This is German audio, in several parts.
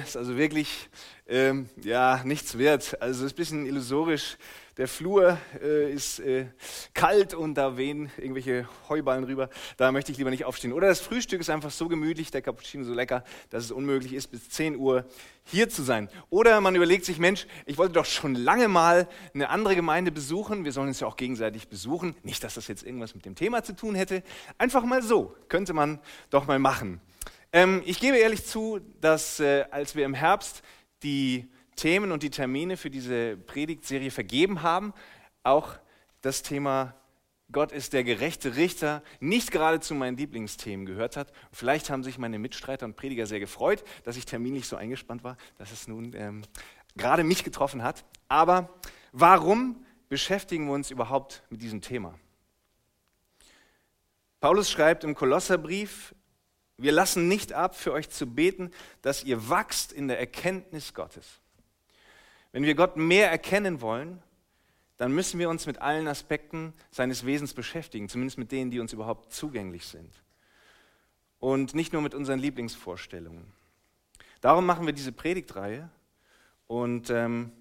ist also wirklich ähm, ja, nichts wert. Also es ist ein bisschen illusorisch. Der Flur äh, ist äh, kalt und da wehen irgendwelche Heuballen rüber. Da möchte ich lieber nicht aufstehen. Oder das Frühstück ist einfach so gemütlich, der Cappuccino so lecker, dass es unmöglich ist, bis 10 Uhr hier zu sein. Oder man überlegt sich, Mensch, ich wollte doch schon lange mal eine andere Gemeinde besuchen. Wir sollen uns ja auch gegenseitig besuchen. Nicht, dass das jetzt irgendwas mit dem Thema zu tun hätte. Einfach mal so. Könnte man doch mal machen. Ähm, ich gebe ehrlich zu, dass äh, als wir im Herbst die Themen und die Termine für diese Predigtserie vergeben haben, auch das Thema Gott ist der gerechte Richter nicht gerade zu meinen Lieblingsthemen gehört hat. Vielleicht haben sich meine Mitstreiter und Prediger sehr gefreut, dass ich terminlich so eingespannt war, dass es nun ähm, gerade mich getroffen hat. Aber warum beschäftigen wir uns überhaupt mit diesem Thema? Paulus schreibt im Kolosserbrief wir lassen nicht ab, für euch zu beten, dass ihr wachst in der Erkenntnis Gottes. Wenn wir Gott mehr erkennen wollen, dann müssen wir uns mit allen Aspekten seines Wesens beschäftigen, zumindest mit denen, die uns überhaupt zugänglich sind. Und nicht nur mit unseren Lieblingsvorstellungen. Darum machen wir diese Predigtreihe und ähm,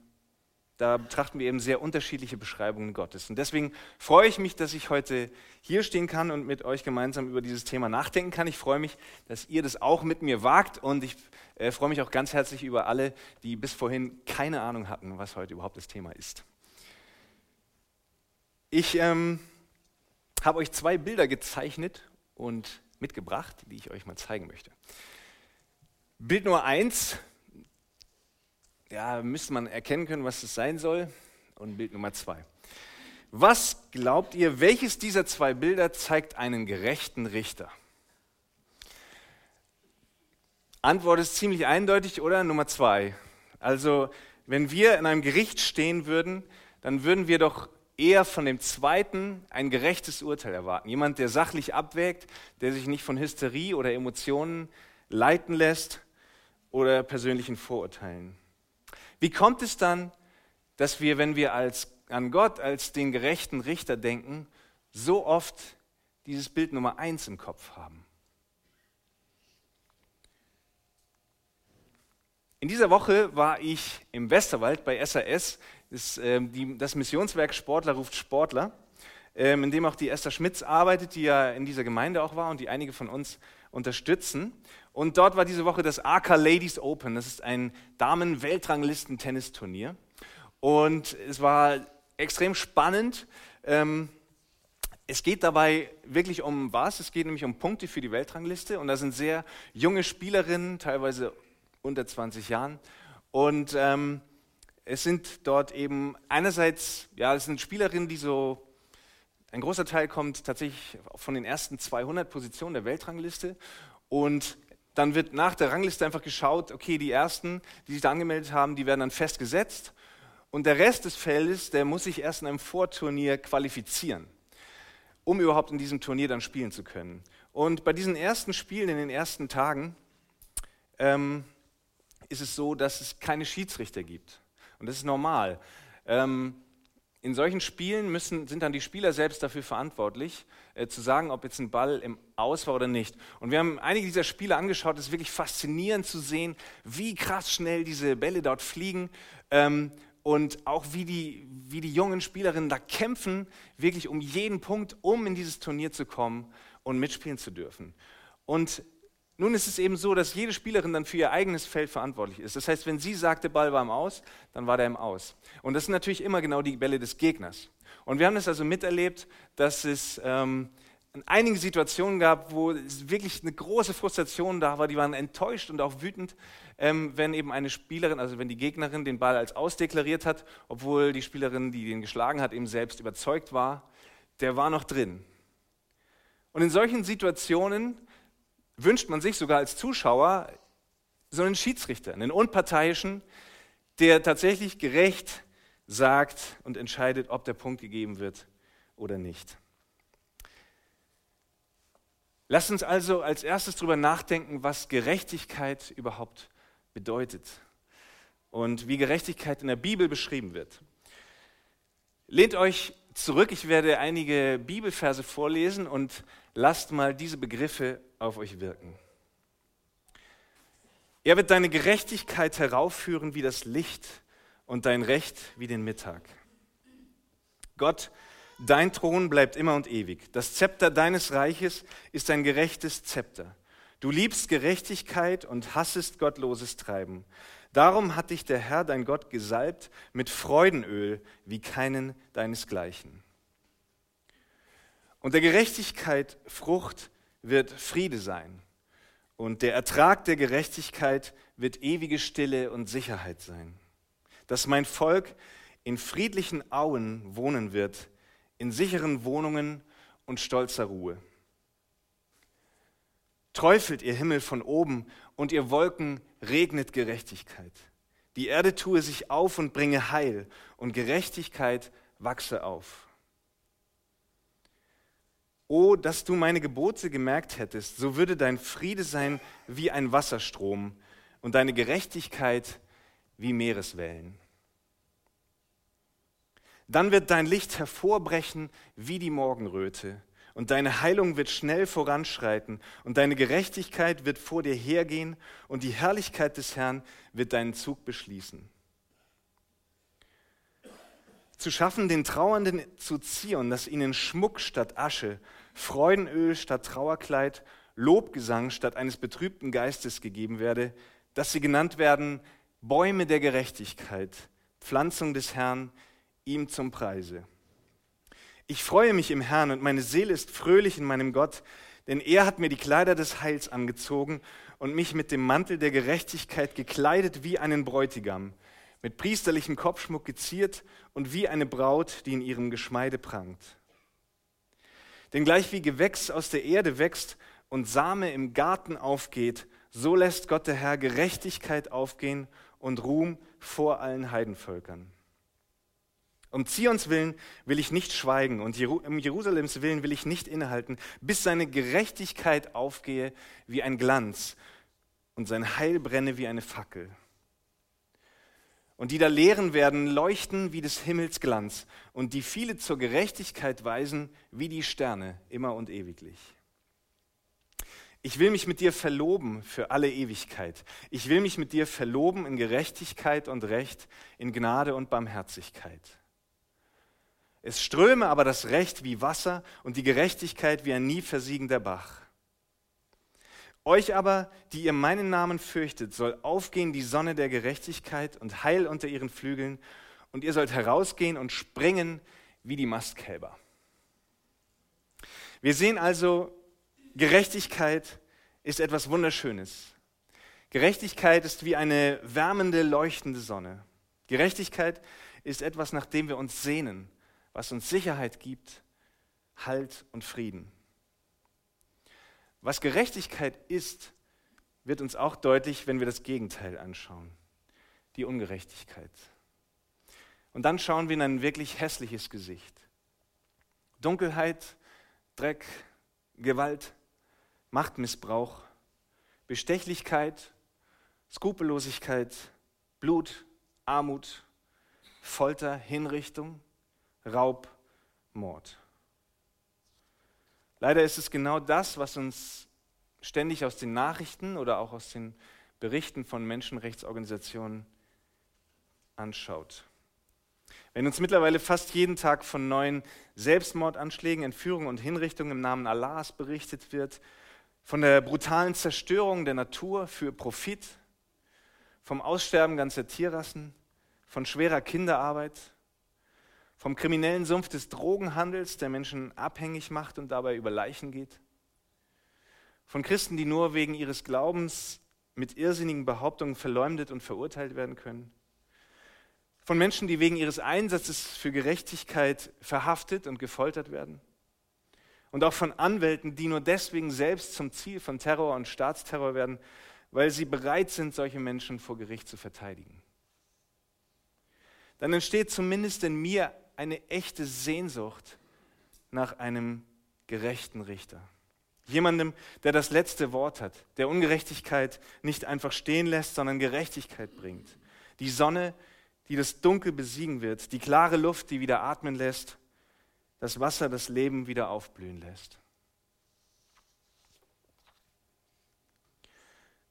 da betrachten wir eben sehr unterschiedliche Beschreibungen Gottes. Und deswegen freue ich mich, dass ich heute hier stehen kann und mit euch gemeinsam über dieses Thema nachdenken kann. Ich freue mich, dass ihr das auch mit mir wagt und ich äh, freue mich auch ganz herzlich über alle, die bis vorhin keine Ahnung hatten, was heute überhaupt das Thema ist. Ich ähm, habe euch zwei Bilder gezeichnet und mitgebracht, die ich euch mal zeigen möchte. Bild Nummer eins ja, müsste man erkennen können, was es sein soll. Und Bild Nummer zwei. Was glaubt ihr, welches dieser zwei Bilder zeigt einen gerechten Richter? Antwort ist ziemlich eindeutig, oder? Nummer zwei. Also, wenn wir in einem Gericht stehen würden, dann würden wir doch eher von dem zweiten ein gerechtes Urteil erwarten. Jemand, der sachlich abwägt, der sich nicht von Hysterie oder Emotionen leiten lässt oder persönlichen Vorurteilen. Wie kommt es dann, dass wir, wenn wir als, an Gott als den gerechten Richter denken, so oft dieses Bild Nummer eins im Kopf haben? In dieser Woche war ich im Westerwald bei SAS, das, äh, die, das Missionswerk Sportler ruft Sportler, in dem auch die Esther Schmitz arbeitet, die ja in dieser Gemeinde auch war und die einige von uns unterstützen. Und dort war diese Woche das AK Ladies Open. Das ist ein Damen-Weltranglisten-Tennisturnier. Und es war extrem spannend. Ähm, es geht dabei wirklich um was? Es geht nämlich um Punkte für die Weltrangliste. Und da sind sehr junge Spielerinnen, teilweise unter 20 Jahren. Und ähm, es sind dort eben einerseits, ja, es sind Spielerinnen, die so ein großer Teil kommt tatsächlich von den ersten 200 Positionen der Weltrangliste und dann wird nach der Rangliste einfach geschaut, okay, die ersten, die sich da angemeldet haben, die werden dann festgesetzt. Und der Rest des Feldes, der muss sich erst in einem Vorturnier qualifizieren, um überhaupt in diesem Turnier dann spielen zu können. Und bei diesen ersten Spielen in den ersten Tagen ähm, ist es so, dass es keine Schiedsrichter gibt. Und das ist normal. Ähm, in solchen Spielen müssen, sind dann die Spieler selbst dafür verantwortlich, äh, zu sagen, ob jetzt ein Ball im Aus war oder nicht. Und wir haben einige dieser Spiele angeschaut. Es ist wirklich faszinierend zu sehen, wie krass schnell diese Bälle dort fliegen ähm, und auch wie die, wie die jungen Spielerinnen da kämpfen, wirklich um jeden Punkt, um in dieses Turnier zu kommen und mitspielen zu dürfen. Und nun ist es eben so, dass jede Spielerin dann für ihr eigenes Feld verantwortlich ist. Das heißt, wenn sie sagt, der Ball war im Aus, dann war der im Aus. Und das sind natürlich immer genau die Bälle des Gegners. Und wir haben das also miterlebt, dass es ähm, einige Situationen gab, wo wirklich eine große Frustration da war. Die waren enttäuscht und auch wütend, ähm, wenn eben eine Spielerin, also wenn die Gegnerin den Ball als ausdeklariert hat, obwohl die Spielerin, die den geschlagen hat, eben selbst überzeugt war, der war noch drin. Und in solchen Situationen wünscht man sich sogar als Zuschauer so einen Schiedsrichter, einen unparteiischen, der tatsächlich gerecht sagt und entscheidet, ob der Punkt gegeben wird oder nicht. Lasst uns also als erstes darüber nachdenken, was Gerechtigkeit überhaupt bedeutet und wie Gerechtigkeit in der Bibel beschrieben wird. Lehnt euch zurück, ich werde einige Bibelverse vorlesen und lasst mal diese Begriffe auf euch wirken. Er wird deine Gerechtigkeit heraufführen wie das Licht und dein Recht wie den Mittag. Gott, dein Thron bleibt immer und ewig. Das Zepter deines Reiches ist ein gerechtes Zepter. Du liebst Gerechtigkeit und hassest gottloses Treiben. Darum hat dich der Herr, dein Gott, gesalbt mit Freudenöl wie keinen deinesgleichen. Und der Gerechtigkeit Frucht wird Friede sein. Und der Ertrag der Gerechtigkeit wird ewige Stille und Sicherheit sein. Dass mein Volk in friedlichen Auen wohnen wird, in sicheren Wohnungen und stolzer Ruhe. Träufelt ihr Himmel von oben und ihr Wolken regnet Gerechtigkeit. Die Erde tue sich auf und bringe Heil und Gerechtigkeit wachse auf. Oh, dass du meine Gebote gemerkt hättest, so würde dein Friede sein wie ein Wasserstrom und deine Gerechtigkeit wie Meereswellen. Dann wird dein Licht hervorbrechen wie die Morgenröte und deine Heilung wird schnell voranschreiten und deine Gerechtigkeit wird vor dir hergehen und die Herrlichkeit des Herrn wird deinen Zug beschließen. Zu schaffen, den Trauernden zu ziehen, dass ihnen Schmuck statt Asche, Freudenöl statt Trauerkleid, Lobgesang statt eines betrübten Geistes gegeben werde, dass sie genannt werden Bäume der Gerechtigkeit, Pflanzung des Herrn, ihm zum Preise. Ich freue mich im Herrn und meine Seele ist fröhlich in meinem Gott, denn er hat mir die Kleider des Heils angezogen und mich mit dem Mantel der Gerechtigkeit gekleidet wie einen Bräutigam mit priesterlichem Kopfschmuck geziert und wie eine Braut, die in ihrem Geschmeide prangt. Denn gleich wie Gewächs aus der Erde wächst und Same im Garten aufgeht, so lässt Gott der Herr Gerechtigkeit aufgehen und Ruhm vor allen Heidenvölkern. Um Zions willen will ich nicht schweigen und um Jerusalems willen will ich nicht innehalten, bis seine Gerechtigkeit aufgehe wie ein Glanz und sein Heil brenne wie eine Fackel. Und die da lehren werden, leuchten wie des Himmels Glanz und die viele zur Gerechtigkeit weisen wie die Sterne immer und ewiglich. Ich will mich mit dir verloben für alle Ewigkeit. Ich will mich mit dir verloben in Gerechtigkeit und Recht, in Gnade und Barmherzigkeit. Es ströme aber das Recht wie Wasser und die Gerechtigkeit wie ein nie versiegender Bach. Euch aber, die ihr meinen Namen fürchtet, soll aufgehen die Sonne der Gerechtigkeit und Heil unter ihren Flügeln, und ihr sollt herausgehen und springen wie die Mastkälber. Wir sehen also, Gerechtigkeit ist etwas Wunderschönes. Gerechtigkeit ist wie eine wärmende, leuchtende Sonne. Gerechtigkeit ist etwas, nach dem wir uns sehnen, was uns Sicherheit gibt, Halt und Frieden. Was Gerechtigkeit ist, wird uns auch deutlich, wenn wir das Gegenteil anschauen, die Ungerechtigkeit. Und dann schauen wir in ein wirklich hässliches Gesicht. Dunkelheit, Dreck, Gewalt, Machtmissbrauch, Bestechlichkeit, Skrupellosigkeit, Blut, Armut, Folter, Hinrichtung, Raub, Mord. Leider ist es genau das, was uns ständig aus den Nachrichten oder auch aus den Berichten von Menschenrechtsorganisationen anschaut. Wenn uns mittlerweile fast jeden Tag von neuen Selbstmordanschlägen, Entführungen und Hinrichtungen im Namen Allahs berichtet wird, von der brutalen Zerstörung der Natur für Profit, vom Aussterben ganzer Tierrassen, von schwerer Kinderarbeit, vom kriminellen Sumpf des Drogenhandels, der Menschen abhängig macht und dabei über Leichen geht. Von Christen, die nur wegen ihres Glaubens mit irrsinnigen Behauptungen verleumdet und verurteilt werden können. Von Menschen, die wegen ihres Einsatzes für Gerechtigkeit verhaftet und gefoltert werden. Und auch von Anwälten, die nur deswegen selbst zum Ziel von Terror und Staatsterror werden, weil sie bereit sind, solche Menschen vor Gericht zu verteidigen. Dann entsteht zumindest in mir eine echte Sehnsucht nach einem gerechten Richter. Jemandem, der das letzte Wort hat, der Ungerechtigkeit nicht einfach stehen lässt, sondern Gerechtigkeit bringt. Die Sonne, die das Dunkel besiegen wird, die klare Luft, die wieder atmen lässt, das Wasser, das Leben wieder aufblühen lässt.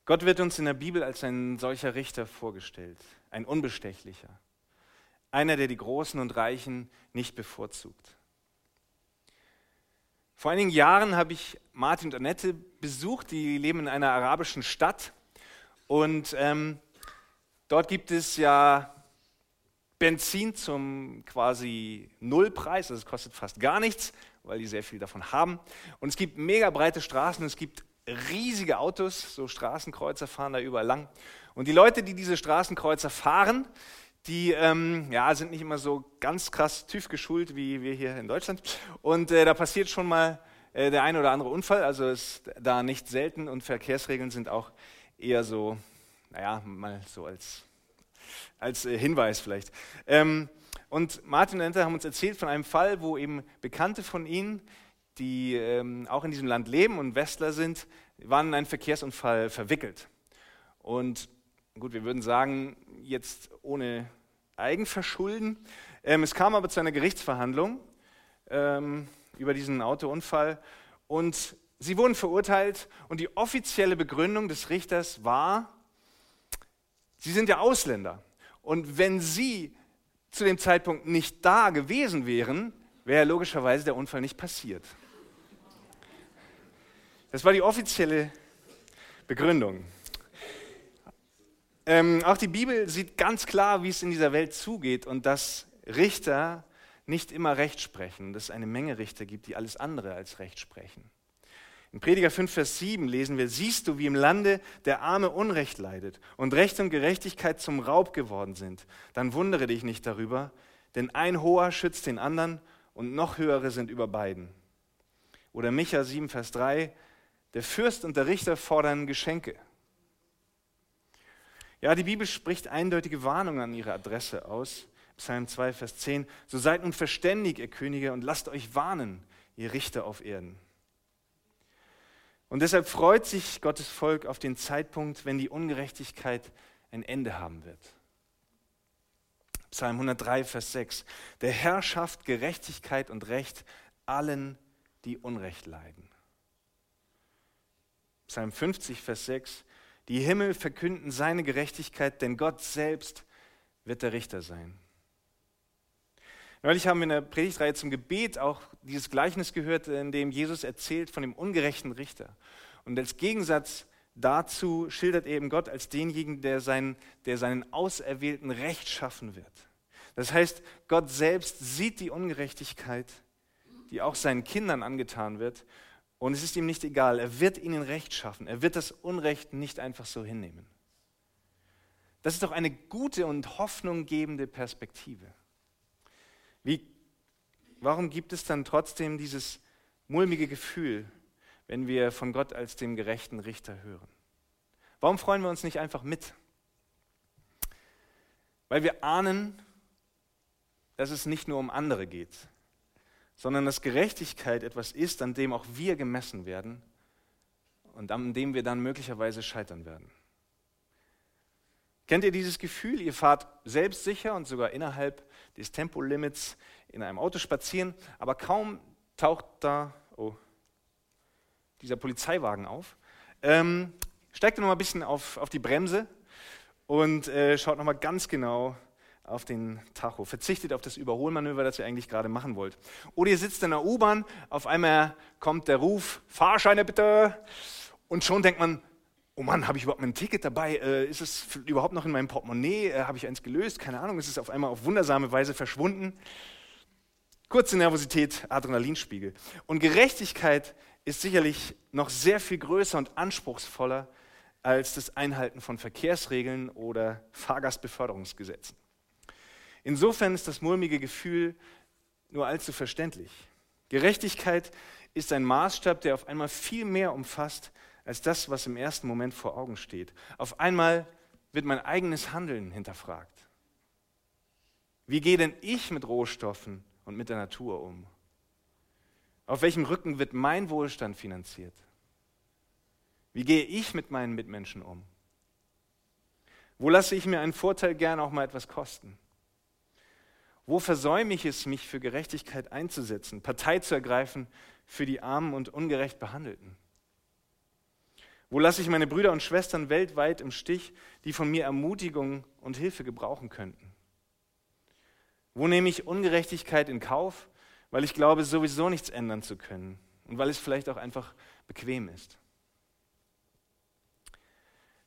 Gott wird uns in der Bibel als ein solcher Richter vorgestellt, ein unbestechlicher, einer, der die Großen und Reichen nicht bevorzugt. Vor einigen Jahren habe ich Martin und Annette besucht, die leben in einer arabischen Stadt und ähm, dort gibt es ja Benzin zum quasi Nullpreis, also es kostet fast gar nichts, weil die sehr viel davon haben. Und es gibt mega breite Straßen, es gibt riesige Autos, so Straßenkreuzer fahren da überall lang. Und die Leute, die diese Straßenkreuzer fahren, die ähm, ja, sind nicht immer so ganz krass TÜV geschult wie wir hier in Deutschland. Und äh, da passiert schon mal äh, der eine oder andere Unfall, also ist da nicht selten und Verkehrsregeln sind auch eher so, naja, mal so als, als äh, Hinweis vielleicht. Ähm, und Martin und Ente haben uns erzählt von einem Fall, wo eben Bekannte von ihnen, die ähm, auch in diesem Land leben und Westler sind, waren in einen Verkehrsunfall verwickelt. Und gut, wir würden sagen, jetzt ohne Eigenverschulden. Ähm, es kam aber zu einer Gerichtsverhandlung ähm, über diesen Autounfall und sie wurden verurteilt und die offizielle Begründung des Richters war, sie sind ja Ausländer und wenn sie zu dem Zeitpunkt nicht da gewesen wären, wäre logischerweise der Unfall nicht passiert. Das war die offizielle Begründung. Ähm, auch die Bibel sieht ganz klar, wie es in dieser Welt zugeht und dass Richter nicht immer Recht sprechen, dass es eine Menge Richter gibt, die alles andere als Recht sprechen. In Prediger 5, Vers 7 lesen wir, siehst du, wie im Lande der Arme Unrecht leidet und Recht und Gerechtigkeit zum Raub geworden sind, dann wundere dich nicht darüber, denn ein Hoher schützt den anderen und noch höhere sind über beiden. Oder Micha 7, Vers 3, der Fürst und der Richter fordern Geschenke. Ja, die Bibel spricht eindeutige Warnungen an ihre Adresse aus. Psalm 2, Vers 10. So seid nun verständig, ihr Könige, und lasst euch warnen, ihr Richter auf Erden. Und deshalb freut sich Gottes Volk auf den Zeitpunkt, wenn die Ungerechtigkeit ein Ende haben wird. Psalm 103, Vers 6. Der Herr schafft Gerechtigkeit und Recht allen, die Unrecht leiden. Psalm 50, Vers 6. Die Himmel verkünden seine Gerechtigkeit, denn Gott selbst wird der Richter sein. Neulich haben wir in der Predigtreihe zum Gebet auch dieses Gleichnis gehört, in dem Jesus erzählt von dem ungerechten Richter. Und als Gegensatz dazu schildert er eben Gott als denjenigen, der seinen, der seinen Auserwählten Recht schaffen wird. Das heißt, Gott selbst sieht die Ungerechtigkeit, die auch seinen Kindern angetan wird und es ist ihm nicht egal, er wird ihnen Recht schaffen. Er wird das Unrecht nicht einfach so hinnehmen. Das ist doch eine gute und hoffnunggebende Perspektive. Wie, warum gibt es dann trotzdem dieses mulmige Gefühl, wenn wir von Gott als dem gerechten Richter hören? Warum freuen wir uns nicht einfach mit? Weil wir ahnen, dass es nicht nur um andere geht, sondern dass Gerechtigkeit etwas ist, an dem auch wir gemessen werden und an dem wir dann möglicherweise scheitern werden. Kennt ihr dieses Gefühl? Ihr fahrt selbstsicher und sogar innerhalb des Tempolimits in einem Auto spazieren, aber kaum taucht da oh, dieser Polizeiwagen auf, ähm, steigt ihr noch mal ein bisschen auf, auf die Bremse und äh, schaut noch mal ganz genau auf den Tacho, verzichtet auf das Überholmanöver, das ihr eigentlich gerade machen wollt. Oder ihr sitzt in der U-Bahn, auf einmal kommt der Ruf, Fahrscheine bitte, und schon denkt man, oh Mann, habe ich überhaupt mein Ticket dabei? Äh, ist es überhaupt noch in meinem Portemonnaie? Äh, habe ich eins gelöst? Keine Ahnung, ist es auf einmal auf wundersame Weise verschwunden? Kurze Nervosität, Adrenalinspiegel. Und Gerechtigkeit ist sicherlich noch sehr viel größer und anspruchsvoller als das Einhalten von Verkehrsregeln oder Fahrgastbeförderungsgesetzen. Insofern ist das mulmige Gefühl nur allzu verständlich. Gerechtigkeit ist ein Maßstab, der auf einmal viel mehr umfasst als das, was im ersten Moment vor Augen steht. Auf einmal wird mein eigenes Handeln hinterfragt. Wie gehe denn ich mit Rohstoffen und mit der Natur um? Auf welchem Rücken wird mein Wohlstand finanziert? Wie gehe ich mit meinen Mitmenschen um? Wo lasse ich mir einen Vorteil gern auch mal etwas kosten? Wo versäume ich es, mich für Gerechtigkeit einzusetzen, Partei zu ergreifen für die Armen und ungerecht Behandelten? Wo lasse ich meine Brüder und Schwestern weltweit im Stich, die von mir Ermutigung und Hilfe gebrauchen könnten? Wo nehme ich Ungerechtigkeit in Kauf, weil ich glaube, sowieso nichts ändern zu können und weil es vielleicht auch einfach bequem ist?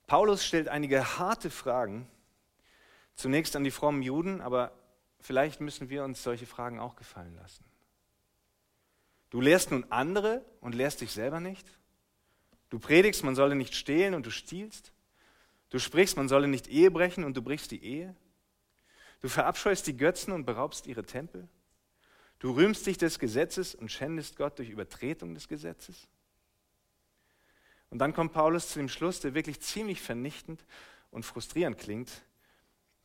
Paulus stellt einige harte Fragen, zunächst an die frommen Juden, aber vielleicht müssen wir uns solche Fragen auch gefallen lassen. Du lehrst nun andere und lehrst dich selber nicht? Du predigst, man solle nicht stehlen und du stiehlst. Du sprichst, man solle nicht Ehe brechen und du brichst die Ehe. Du verabscheust die Götzen und beraubst ihre Tempel. Du rühmst dich des Gesetzes und schändest Gott durch Übertretung des Gesetzes. Und dann kommt Paulus zu dem Schluss, der wirklich ziemlich vernichtend und frustrierend klingt.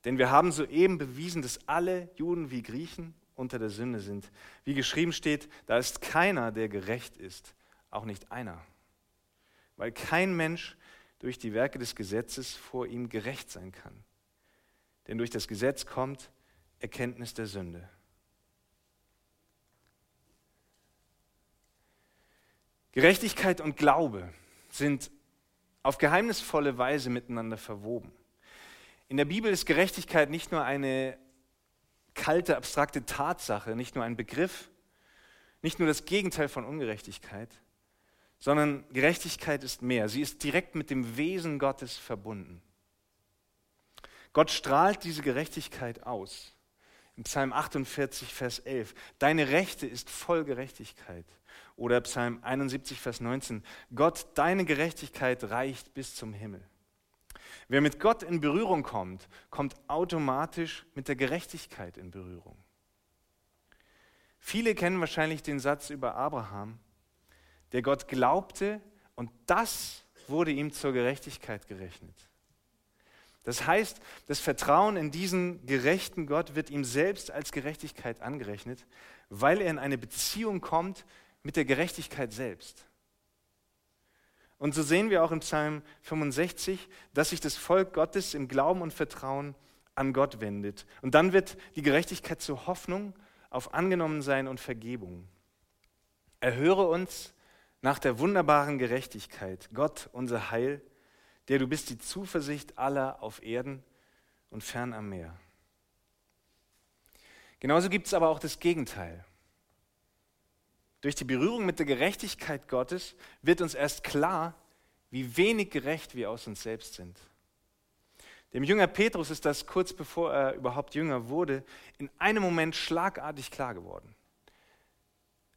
Denn wir haben soeben bewiesen, dass alle Juden wie Griechen unter der Sünde sind. Wie geschrieben steht, da ist keiner, der gerecht ist, auch nicht einer weil kein Mensch durch die Werke des Gesetzes vor ihm gerecht sein kann. Denn durch das Gesetz kommt Erkenntnis der Sünde. Gerechtigkeit und Glaube sind auf geheimnisvolle Weise miteinander verwoben. In der Bibel ist Gerechtigkeit nicht nur eine kalte, abstrakte Tatsache, nicht nur ein Begriff, nicht nur das Gegenteil von Ungerechtigkeit, sondern Gerechtigkeit ist mehr. Sie ist direkt mit dem Wesen Gottes verbunden. Gott strahlt diese Gerechtigkeit aus. Im Psalm 48, Vers 11. Deine Rechte ist voll Gerechtigkeit. Oder Psalm 71, Vers 19. Gott, deine Gerechtigkeit reicht bis zum Himmel. Wer mit Gott in Berührung kommt, kommt automatisch mit der Gerechtigkeit in Berührung. Viele kennen wahrscheinlich den Satz über Abraham der Gott glaubte und das wurde ihm zur Gerechtigkeit gerechnet. Das heißt, das Vertrauen in diesen gerechten Gott wird ihm selbst als Gerechtigkeit angerechnet, weil er in eine Beziehung kommt mit der Gerechtigkeit selbst. Und so sehen wir auch im Psalm 65, dass sich das Volk Gottes im Glauben und Vertrauen an Gott wendet. Und dann wird die Gerechtigkeit zur Hoffnung auf Angenommensein und Vergebung. Erhöre uns nach der wunderbaren Gerechtigkeit, Gott, unser Heil, der du bist die Zuversicht aller auf Erden und fern am Meer. Genauso gibt es aber auch das Gegenteil. Durch die Berührung mit der Gerechtigkeit Gottes wird uns erst klar, wie wenig gerecht wir aus uns selbst sind. Dem Jünger Petrus ist das kurz bevor er überhaupt Jünger wurde, in einem Moment schlagartig klar geworden.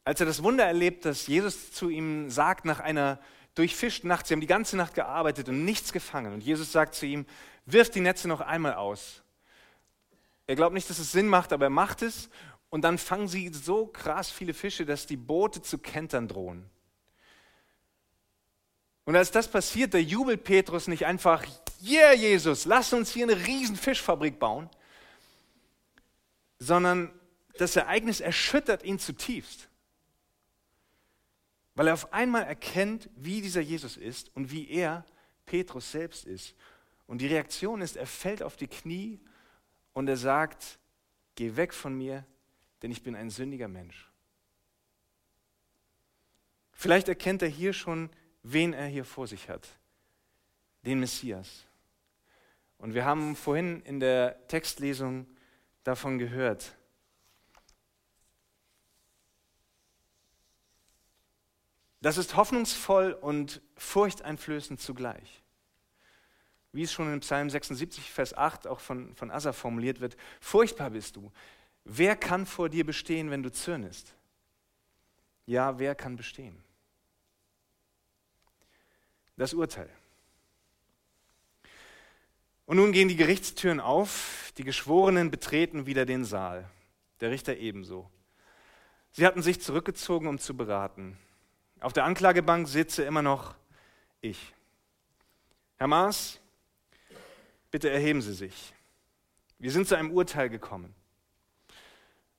Als er das Wunder erlebt, dass Jesus zu ihm sagt, nach einer durchfischten Nacht, sie haben die ganze Nacht gearbeitet und nichts gefangen. Und Jesus sagt zu ihm, wirf die Netze noch einmal aus. Er glaubt nicht, dass es Sinn macht, aber er macht es. Und dann fangen sie so krass viele Fische, dass die Boote zu kentern drohen. Und als das passiert, da jubelt Petrus nicht einfach, yeah, Jesus, lass uns hier eine riesen Fischfabrik bauen, sondern das Ereignis erschüttert ihn zutiefst. Weil er auf einmal erkennt, wie dieser Jesus ist und wie er Petrus selbst ist. Und die Reaktion ist, er fällt auf die Knie und er sagt, geh weg von mir, denn ich bin ein sündiger Mensch. Vielleicht erkennt er hier schon, wen er hier vor sich hat. Den Messias. Und wir haben vorhin in der Textlesung davon gehört. Das ist hoffnungsvoll und furchteinflößend zugleich. Wie es schon in Psalm 76, Vers 8 auch von, von Asa formuliert wird, furchtbar bist du. Wer kann vor dir bestehen, wenn du zürnest? Ja, wer kann bestehen? Das Urteil. Und nun gehen die Gerichtstüren auf, die Geschworenen betreten wieder den Saal, der Richter ebenso. Sie hatten sich zurückgezogen, um zu beraten. Auf der Anklagebank sitze immer noch ich. Herr Maas, bitte erheben Sie sich. Wir sind zu einem Urteil gekommen.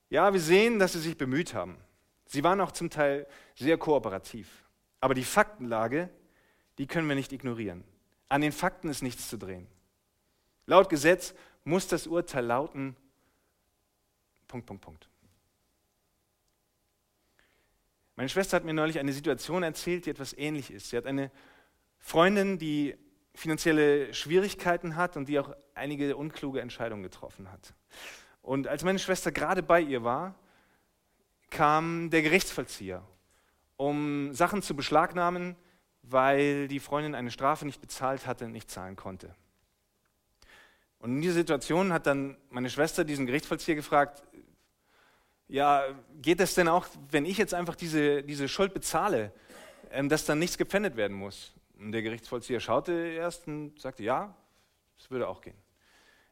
Ja, wir sehen, dass Sie sich bemüht haben. Sie waren auch zum Teil sehr kooperativ. Aber die Faktenlage, die können wir nicht ignorieren. An den Fakten ist nichts zu drehen. Laut Gesetz muss das Urteil lauten, Punkt, Punkt, Punkt. Meine Schwester hat mir neulich eine Situation erzählt, die etwas ähnlich ist. Sie hat eine Freundin, die finanzielle Schwierigkeiten hat und die auch einige unkluge Entscheidungen getroffen hat. Und als meine Schwester gerade bei ihr war, kam der Gerichtsvollzieher, um Sachen zu beschlagnahmen, weil die Freundin eine Strafe nicht bezahlt hatte und nicht zahlen konnte. Und in dieser Situation hat dann meine Schwester diesen Gerichtsvollzieher gefragt, ja, geht es denn auch, wenn ich jetzt einfach diese, diese Schuld bezahle, ähm, dass dann nichts gepfändet werden muss? Und der Gerichtsvollzieher schaute erst und sagte, ja, das würde auch gehen.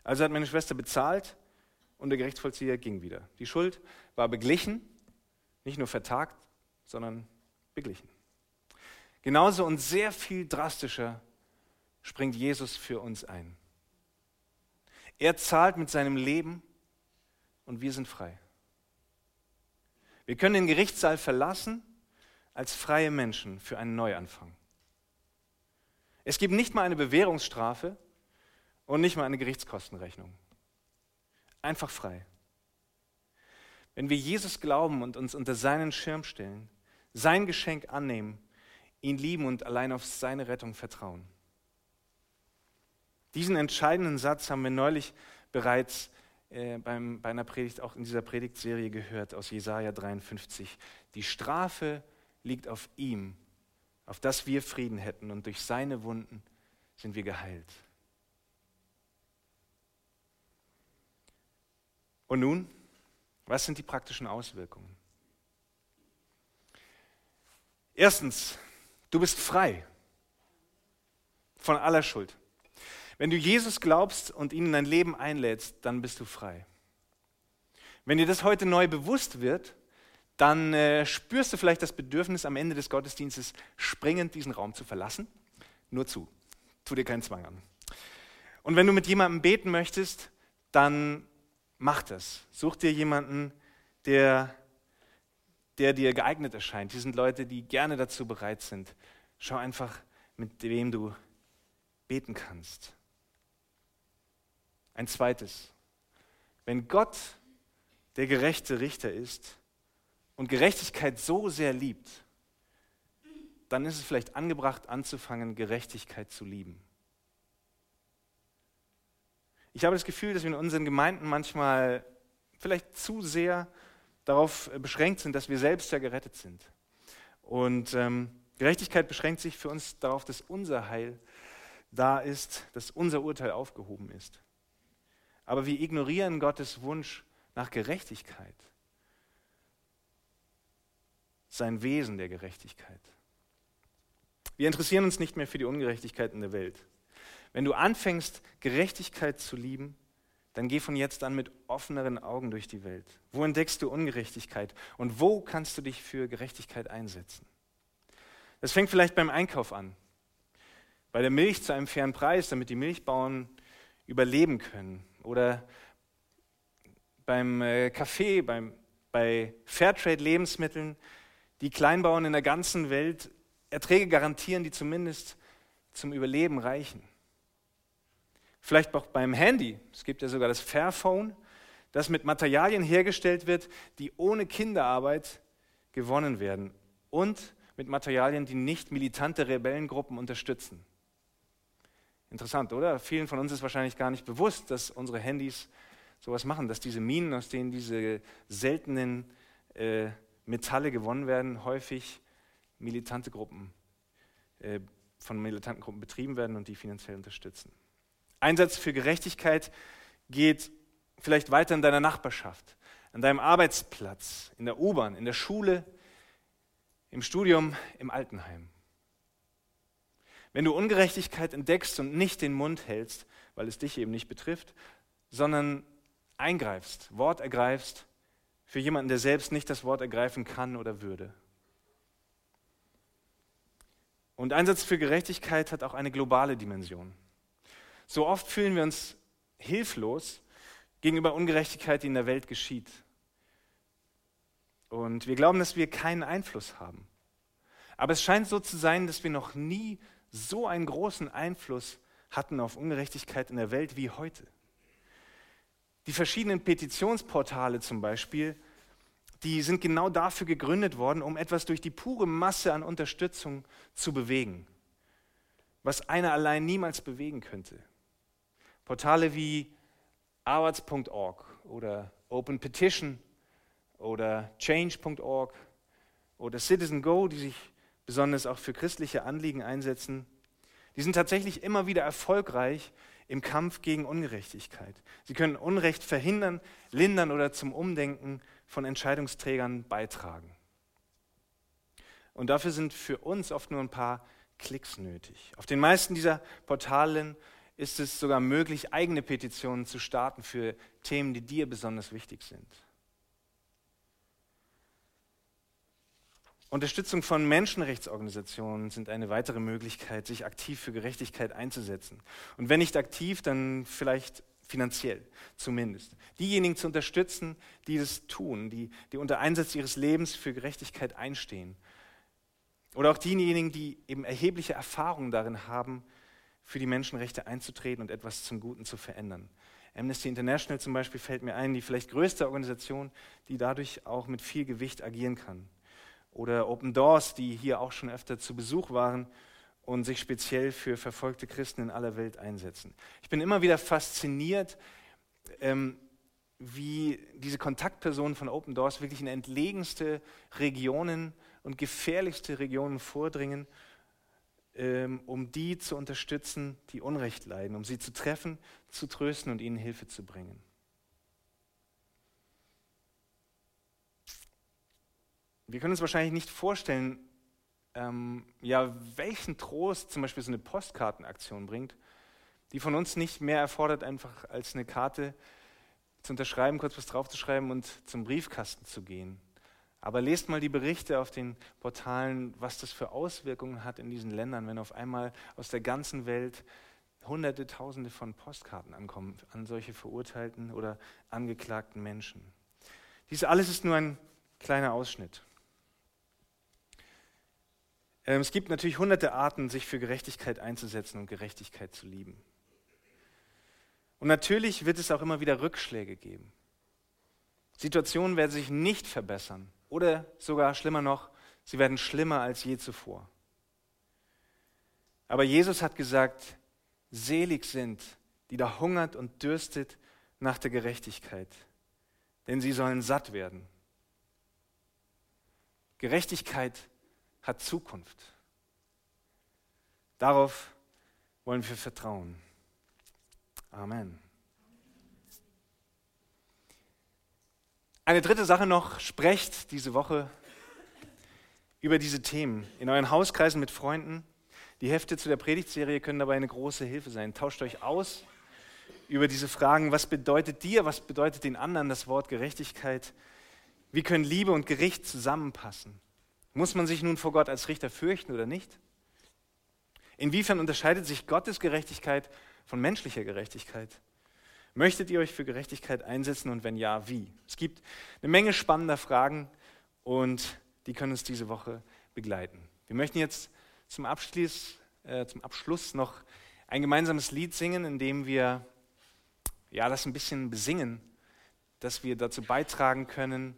Also hat meine Schwester bezahlt und der Gerichtsvollzieher ging wieder. Die Schuld war beglichen, nicht nur vertagt, sondern beglichen. Genauso und sehr viel drastischer springt Jesus für uns ein. Er zahlt mit seinem Leben und wir sind frei. Wir können den Gerichtssaal verlassen als freie Menschen für einen Neuanfang. Es gibt nicht mal eine Bewährungsstrafe und nicht mal eine Gerichtskostenrechnung. Einfach frei. Wenn wir Jesus glauben und uns unter seinen Schirm stellen, sein Geschenk annehmen, ihn lieben und allein auf seine Rettung vertrauen. Diesen entscheidenden Satz haben wir neulich bereits äh, beim, bei einer Predigt, auch in dieser Predigtserie gehört aus Jesaja 53. Die Strafe liegt auf ihm, auf das wir Frieden hätten und durch seine Wunden sind wir geheilt. Und nun, was sind die praktischen Auswirkungen? Erstens, du bist frei von aller Schuld. Wenn du Jesus glaubst und ihn in dein Leben einlädst, dann bist du frei. Wenn dir das heute neu bewusst wird, dann äh, spürst du vielleicht das Bedürfnis, am Ende des Gottesdienstes springend diesen Raum zu verlassen. Nur zu. Tu dir keinen Zwang an. Und wenn du mit jemandem beten möchtest, dann mach das. Such dir jemanden, der, der dir geeignet erscheint. Hier sind Leute, die gerne dazu bereit sind. Schau einfach, mit wem du beten kannst. Ein zweites. Wenn Gott der gerechte Richter ist, und Gerechtigkeit so sehr liebt, dann ist es vielleicht angebracht anzufangen, Gerechtigkeit zu lieben. Ich habe das Gefühl, dass wir in unseren Gemeinden manchmal vielleicht zu sehr darauf beschränkt sind, dass wir selbst ja gerettet sind. Und ähm, Gerechtigkeit beschränkt sich für uns darauf, dass unser Heil da ist, dass unser Urteil aufgehoben ist. Aber wir ignorieren Gottes Wunsch nach Gerechtigkeit sein Wesen der Gerechtigkeit. Wir interessieren uns nicht mehr für die Ungerechtigkeit in der Welt. Wenn du anfängst, Gerechtigkeit zu lieben, dann geh von jetzt an mit offeneren Augen durch die Welt. Wo entdeckst du Ungerechtigkeit und wo kannst du dich für Gerechtigkeit einsetzen? Das fängt vielleicht beim Einkauf an. Bei der Milch zu einem fairen Preis, damit die Milchbauern überleben können. Oder beim äh, Kaffee, beim, bei Fairtrade-Lebensmitteln, die Kleinbauern in der ganzen Welt Erträge garantieren, die zumindest zum Überleben reichen. Vielleicht auch beim Handy. Es gibt ja sogar das Fairphone, das mit Materialien hergestellt wird, die ohne Kinderarbeit gewonnen werden und mit Materialien, die nicht militante Rebellengruppen unterstützen. Interessant, oder? Vielen von uns ist wahrscheinlich gar nicht bewusst, dass unsere Handys sowas machen, dass diese Minen, aus denen diese seltenen äh, Metalle gewonnen werden, häufig militante Gruppen, äh, von militanten Gruppen betrieben werden und die finanziell unterstützen. Einsatz für Gerechtigkeit geht vielleicht weiter in deiner Nachbarschaft, an deinem Arbeitsplatz, in der U-Bahn, in der Schule, im Studium, im Altenheim. Wenn du Ungerechtigkeit entdeckst und nicht den Mund hältst, weil es dich eben nicht betrifft, sondern eingreifst, Wort ergreifst, für jemanden, der selbst nicht das Wort ergreifen kann oder würde. Und Einsatz für Gerechtigkeit hat auch eine globale Dimension. So oft fühlen wir uns hilflos gegenüber Ungerechtigkeit, die in der Welt geschieht. Und wir glauben, dass wir keinen Einfluss haben. Aber es scheint so zu sein, dass wir noch nie so einen großen Einfluss hatten auf Ungerechtigkeit in der Welt wie heute. Die verschiedenen Petitionsportale zum Beispiel, die sind genau dafür gegründet worden, um etwas durch die pure Masse an Unterstützung zu bewegen. was einer allein niemals bewegen könnte. Portale wie arts.org oder Open Petition oder change.org oder Citizen Go, die sich besonders auch für christliche Anliegen einsetzen, die sind tatsächlich immer wieder erfolgreich im Kampf gegen Ungerechtigkeit. Sie können Unrecht verhindern, lindern oder zum Umdenken von Entscheidungsträgern beitragen. Und dafür sind für uns oft nur ein paar Klicks nötig. Auf den meisten dieser Portalen ist es sogar möglich, eigene Petitionen zu starten für Themen, die dir besonders wichtig sind. Unterstützung von Menschenrechtsorganisationen sind eine weitere Möglichkeit, sich aktiv für Gerechtigkeit einzusetzen. Und wenn nicht aktiv, dann vielleicht finanziell zumindest. Diejenigen zu unterstützen, die das tun, die, die unter Einsatz ihres Lebens für Gerechtigkeit einstehen. Oder auch diejenigen, die eben erhebliche Erfahrungen darin haben, für die Menschenrechte einzutreten und etwas zum Guten zu verändern. Amnesty International zum Beispiel fällt mir ein, die vielleicht größte Organisation, die dadurch auch mit viel Gewicht agieren kann oder Open Doors, die hier auch schon öfter zu Besuch waren und sich speziell für verfolgte Christen in aller Welt einsetzen. Ich bin immer wieder fasziniert, ähm, wie diese Kontaktpersonen von Open Doors wirklich in entlegenste Regionen und gefährlichste Regionen vordringen, um die zu unterstützen, die Unrecht leiden, um sie zu treffen, zu trösten und ihnen Hilfe zu bringen. Wir können uns wahrscheinlich nicht vorstellen, ähm, ja, welchen Trost zum Beispiel so eine Postkartenaktion bringt, die von uns nicht mehr erfordert, einfach als eine Karte zu unterschreiben, kurz was draufzuschreiben und zum Briefkasten zu gehen. Aber lest mal die Berichte auf den Portalen, was das für Auswirkungen hat in diesen Ländern, wenn auf einmal aus der ganzen Welt Hunderte, Tausende von Postkarten ankommen an solche verurteilten oder angeklagten Menschen. Dies alles ist nur ein kleiner Ausschnitt. Ähm, es gibt natürlich hunderte Arten, sich für Gerechtigkeit einzusetzen und Gerechtigkeit zu lieben. Und natürlich wird es auch immer wieder Rückschläge geben. Situationen werden sich nicht verbessern oder sogar schlimmer noch, sie werden schlimmer als je zuvor. Aber Jesus hat gesagt, selig sind, die da hungert und dürstet nach der Gerechtigkeit, denn sie sollen satt werden. Gerechtigkeit hat Zukunft. Darauf wollen wir vertrauen. Amen. Eine dritte Sache noch, sprecht diese Woche über diese Themen in euren Hauskreisen mit Freunden. Die Hefte zu der Predigtserie können dabei eine große Hilfe sein. Tauscht euch aus über diese Fragen, was bedeutet dir, was bedeutet den anderen das Wort Gerechtigkeit? Wie können Liebe und Gericht zusammenpassen? Muss man sich nun vor Gott als Richter fürchten oder nicht? Inwiefern unterscheidet sich Gottes Gerechtigkeit von menschlicher Gerechtigkeit? Möchtet ihr euch für Gerechtigkeit einsetzen und wenn ja, wie? Es gibt eine Menge spannender Fragen und die können uns diese Woche begleiten. Wir möchten jetzt zum Abschluss, äh, zum Abschluss noch ein gemeinsames Lied singen, in dem wir ja, das ein bisschen besingen, dass wir dazu beitragen können,